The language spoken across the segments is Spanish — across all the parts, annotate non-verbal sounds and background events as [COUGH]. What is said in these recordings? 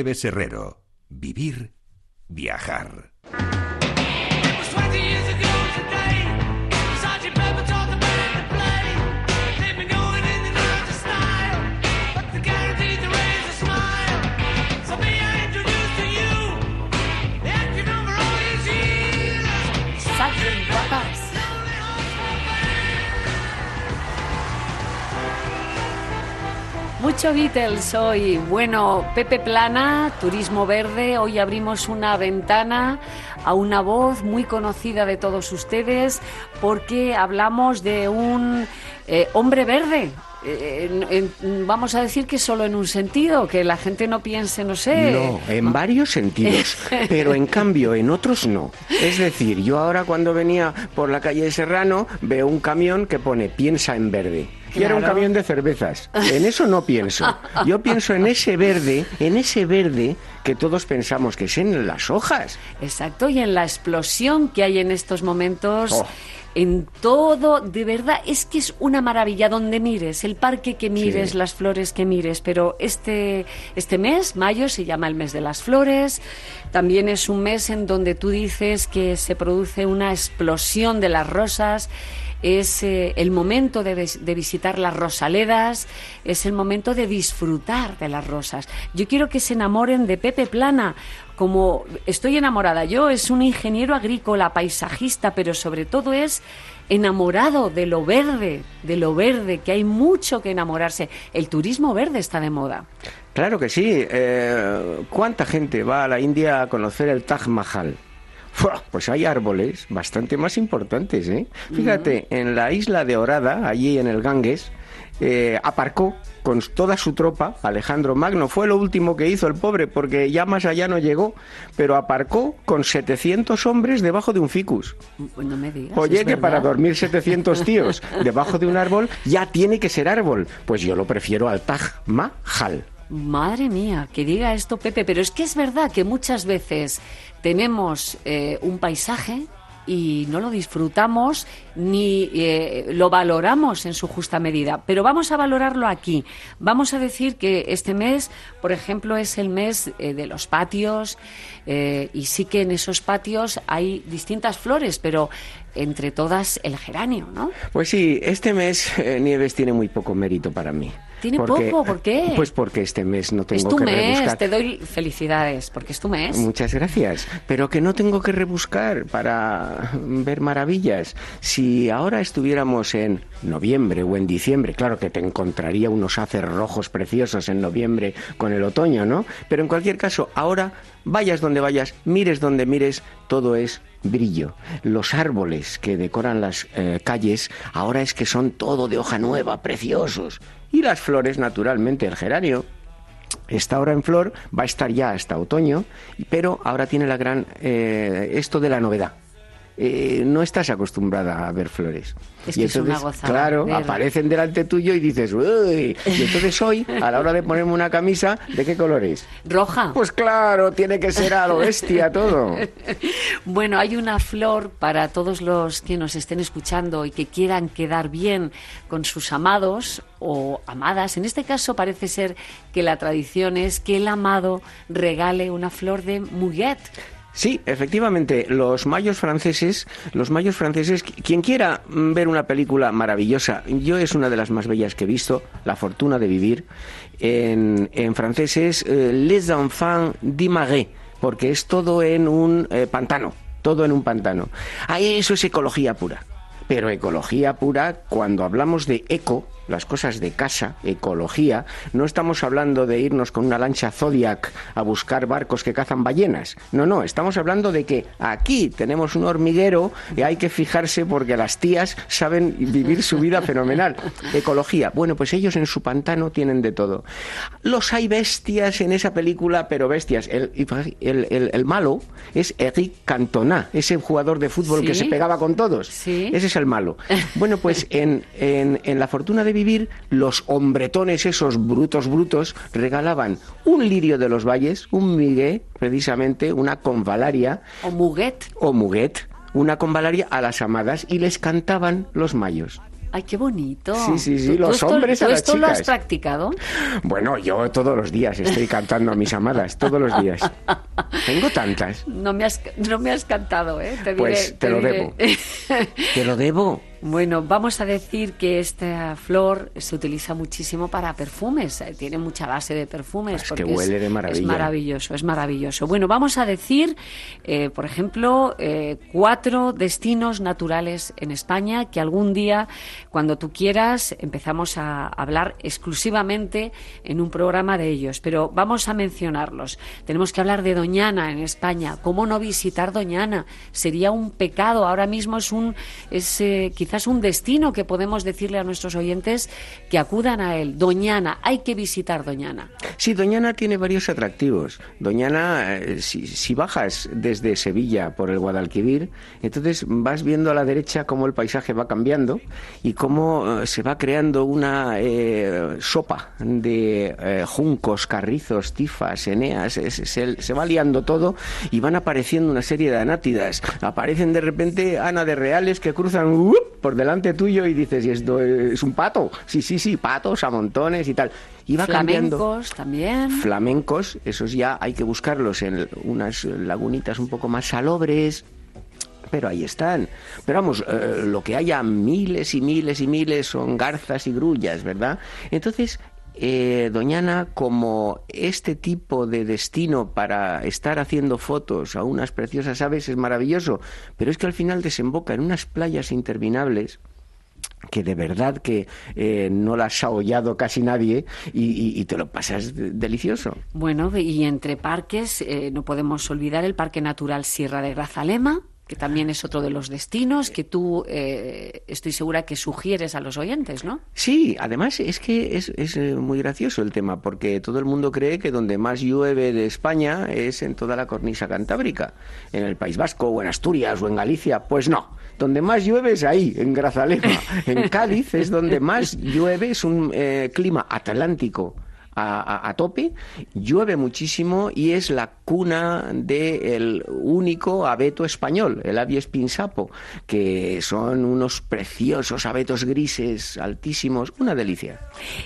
Eves Herrero. Vivir, viajar. Mucho Beatles hoy. Bueno, Pepe Plana, Turismo Verde. Hoy abrimos una ventana a una voz muy conocida de todos ustedes porque hablamos de un eh, hombre verde. Eh, vamos a decir que solo en un sentido, que la gente no piense, no sé. No, en varios sentidos, [LAUGHS] pero en cambio en otros no. Es decir, yo ahora cuando venía por la calle de Serrano veo un camión que pone piensa en verde. Quiero un camión de cervezas. En eso no pienso. Yo pienso en ese verde, en ese verde que todos pensamos que es en las hojas. Exacto, y en la explosión que hay en estos momentos. Oh. En todo, de verdad, es que es una maravilla donde mires, el parque que mires, las flores que mires, pero este, este mes, mayo, se llama el mes de las flores, también es un mes en donde tú dices que se produce una explosión de las rosas, es eh, el momento de, visitar las rosaledas, es el momento de disfrutar de las rosas. Yo quiero que se enamoren de Pepe Plana, como estoy enamorada yo, es un ingeniero agrícola, paisajista, pero sobre todo es enamorado de lo verde, de lo verde, que hay mucho que enamorarse. El turismo verde está de moda. Claro que sí. Eh, ¿Cuánta gente va a la India a conocer el Taj Mahal? Pues hay árboles bastante más importantes, ¿eh? Fíjate, en la isla de Orada, allí en el Ganges, eh, aparcó con toda su tropa, Alejandro Magno, fue lo último que hizo el pobre, porque ya más allá no llegó, pero aparcó con 700 hombres debajo de un ficus. Pues no me digas, Oye, que para dormir 700 [LAUGHS] tíos debajo de un árbol ya tiene que ser árbol. Pues yo lo prefiero al Taj Mahal. Madre mía, que diga esto Pepe, pero es que es verdad que muchas veces tenemos eh, un paisaje y no lo disfrutamos ni eh, lo valoramos en su justa medida. Pero vamos a valorarlo aquí. Vamos a decir que este mes, por ejemplo, es el mes eh, de los patios y sí que en esos patios hay distintas flores, pero entre todas el geranio, ¿no? Pues sí, este mes Nieves tiene muy poco mérito para mí. ¿Tiene poco? ¿Por qué? Pues porque este mes no tengo es tu que mes, te doy felicidades, porque es tu mes. Muchas gracias, pero que no tengo que rebuscar para ver maravillas. Si ahora estuviéramos en noviembre o en diciembre, claro que te encontraría unos haces rojos preciosos en noviembre con el otoño, ¿no? Pero en cualquier caso, ahora vayas donde vayas, mires donde mires, todo es brillo. Los árboles que decoran las eh, calles ahora es que son todo de hoja nueva, preciosos. Y las flores, naturalmente, el geranio, está ahora en flor, va a estar ya hasta otoño, pero ahora tiene la gran eh, esto de la novedad. Eh, no estás acostumbrada a ver flores. Es y entonces, claro, aparecen delante tuyo y dices, uy. Y entonces hoy, a la hora de ponerme una camisa, ¿de qué color es? Roja. Pues claro, tiene que ser a lo bestia todo. [LAUGHS] bueno, hay una flor para todos los que nos estén escuchando y que quieran quedar bien con sus amados o amadas. En este caso parece ser que la tradición es que el amado regale una flor de muguet. Sí, efectivamente, los mayos franceses, los mayos franceses, quien quiera ver una película maravillosa, yo es una de las más bellas que he visto, La fortuna de vivir, en, en francés es eh, Les enfants d'Imaret, porque es todo en un eh, pantano, todo en un pantano. Ahí eso es ecología pura. Pero ecología pura, cuando hablamos de eco, las cosas de casa, ecología, no estamos hablando de irnos con una lancha Zodiac a buscar barcos que cazan ballenas. No, no, estamos hablando de que aquí tenemos un hormiguero y hay que fijarse porque las tías saben vivir su vida fenomenal. [LAUGHS] Ecología. Bueno, pues ellos en su pantano tienen de todo. Los hay bestias en esa película, pero bestias. El, el, malo es Eric Cantona, ese jugador de fútbol que se pegaba con todos. ¿Sí? Ese es el malo. Bueno, pues [LAUGHS] en, en, en La Fortuna de los hombretones esos brutos brutos regalaban un lirio de los valles, un migué, precisamente, una convalaria. O muguet. O muguet, una convalaria a las amadas y les cantaban los mayos. Ay, qué bonito. Sí, sí, sí, ¿Tú- tú los esto- hombres ¿tú a las esto lo has practicado? Bueno, yo todos los días estoy cantando a mis amadas, todos los días. Tengo tantas. No me has, no me has cantado, ¿eh? Te Pues diré- te lo diré. debo. [LAUGHS] Te lo debo. Bueno, vamos a decir que esta flor se utiliza muchísimo para perfumes, eh, tiene mucha base de perfumes. Es que porque huele de Es maravilla. maravilloso, es maravilloso. Bueno, vamos a decir, eh, por ejemplo, eh, cuatro destinos naturales en España que algún día, cuando tú quieras, empezamos a hablar exclusivamente en un programa de ellos. Pero vamos a mencionarlos. Tenemos que hablar de Doñana en España. ¿Cómo no visitar Doñana? Sería un pecado. Ahora mismo es un es eh, quizás un destino que podemos decirle a nuestros oyentes que acudan a él. Doñana, hay que visitar Doñana. Sí, Doñana tiene varios atractivos. Doñana, eh, si, si bajas desde Sevilla por el Guadalquivir, entonces vas viendo a la derecha cómo el paisaje va cambiando y cómo eh, se va creando una eh, sopa de juncos, carrizos, tifas, eneas, se va liando todo y van apareciendo una serie de anátidas. Aparecen de repente Ana de Reales que cruzan ¡up! Por delante tuyo y dices, ¿y esto es un pato? Sí, sí, sí, patos a montones y tal. Y va cambiando Flamencos también. flamencos, esos ya hay que buscarlos en unas lagunitas un poco más salobres. Pero ahí están. Pero vamos, eh, lo que haya miles y miles y miles son garzas y grullas, ¿verdad? Entonces, eh, Doñana, como este tipo de destino para estar haciendo fotos a unas preciosas aves es maravilloso, pero es que al final desemboca en unas playas interminables que de verdad que eh, no las ha hollado casi nadie y, te lo pasas de- delicioso. Bueno, y entre parques eh, no podemos olvidar el Parque Natural Sierra de Grazalema, que también es otro de los destinos que tú eh, estoy segura que sugieres a los oyentes, ¿no? Sí, además es que es, es, eh, muy gracioso el tema, porque todo el mundo cree que donde más llueve de España es en toda la cornisa cantábrica, en el País Vasco o en Asturias o en Galicia. Pues no, donde más llueve es ahí, en Grazalema. En Cádiz es donde más llueve, es un eh, clima atlántico. A, tope, llueve muchísimo y es la cuna del único abeto español, el abies pinsapo, que son unos preciosos abetos grises altísimos, una delicia.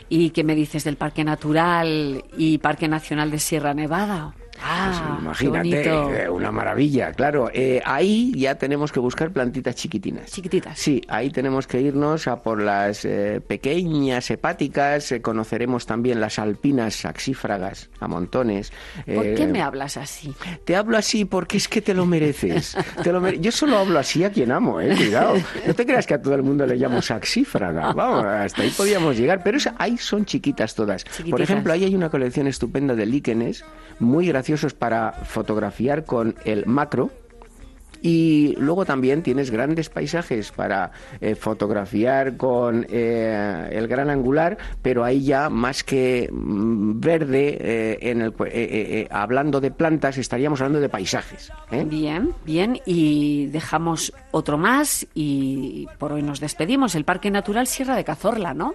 ¿Y qué me dices del Parque Natural y Parque Nacional de Sierra Nevada? Ah, Pues imagínate, eh, una maravilla, claro. Eh, ahí ya tenemos que buscar plantitas chiquitinas. Chiquititas. Sí, ahí tenemos que irnos a por las eh, pequeñas hepáticas, eh, conoceremos también las alpinas saxífragas a montones. ¿Por qué me hablas así? Te hablo así porque es que te lo mereces. Te lo mere- Yo solo hablo así a quien amo, eh, cuidado. No te creas que a todo el mundo le llamo saxífraga. Vamos, hasta ahí podíamos llegar. Pero ahí son chiquitas todas. Por ejemplo, ahí hay una colección estupenda de líquenes, muy graciosos para fotografiar con el macro. Y luego también tienes grandes paisajes para eh, fotografiar con eh, el gran angular, pero ahí ya más que mm, verde, eh, en el, eh, hablando de plantas, estaríamos hablando de paisajes. ¿eh? Bien, bien. Y dejamos otro más y por hoy nos despedimos. El Parque Natural Sierra de Cazorla, ¿no?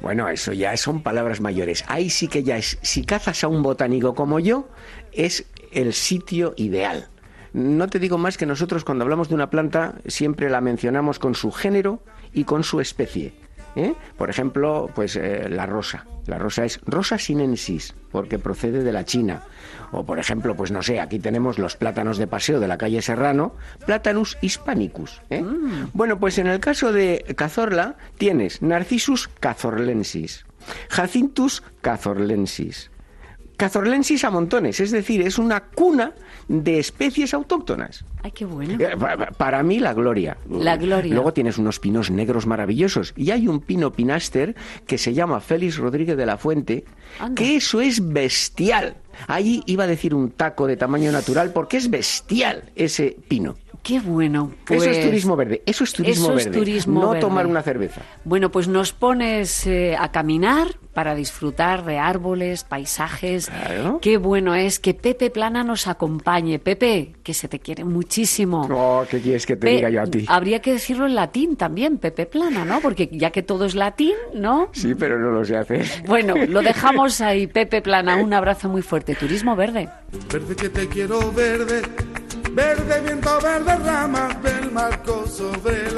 Bueno, eso ya son palabras mayores. Ahí sí que ya es, si cazas a un botánico como yo, es el sitio ideal. No te digo más que nosotros cuando hablamos de una planta siempre la mencionamos con su género y con su especie. ¿eh? Por ejemplo, pues eh, la rosa. La rosa es Rosa sinensis, porque procede de la China. O por ejemplo, pues no sé, aquí tenemos los plátanos de paseo de la calle Serrano, Platanus hispanicus. ¿eh? Bueno, pues en el caso de Cazorla tienes Narcissus cazorlensis, Jacintus cazorlensis, Cazorlensis a montones, es decir, es una cuna de especies autóctonas. Ay, qué bueno. Eh, pa- pa- Para mí la gloria. La gloria. Luego tienes unos pinos negros maravillosos y hay un pino pinaster que se llama Félix Rodríguez de la Fuente, Anda. que eso es bestial. Ahí iba a decir un taco de tamaño natural porque es bestial ese pino. Qué bueno. eso es pues- turismo verde, eso es turismo Eso es verde. turismo no verde. tomar una cerveza. Bueno, pues nos pones eh, a caminar para disfrutar de árboles, paisajes. Claro. Qué bueno es que Pepe Plana nos acompañe. Pepe, que se te quiere muchísimo. Oh, ¿qué quieres que te Pe- diga yo a ti? Habría que decirlo en latín también, Pepe Plana, ¿no? Porque ya que todo es latín, ¿no? Sí, pero no lo sé hacer. Bueno, lo [LAUGHS] dejamos ahí, Pepe Plana. Un abrazo muy fuerte. Turismo verde. Verde que te quiero verde, verde viento, verde ramas del marco sobre la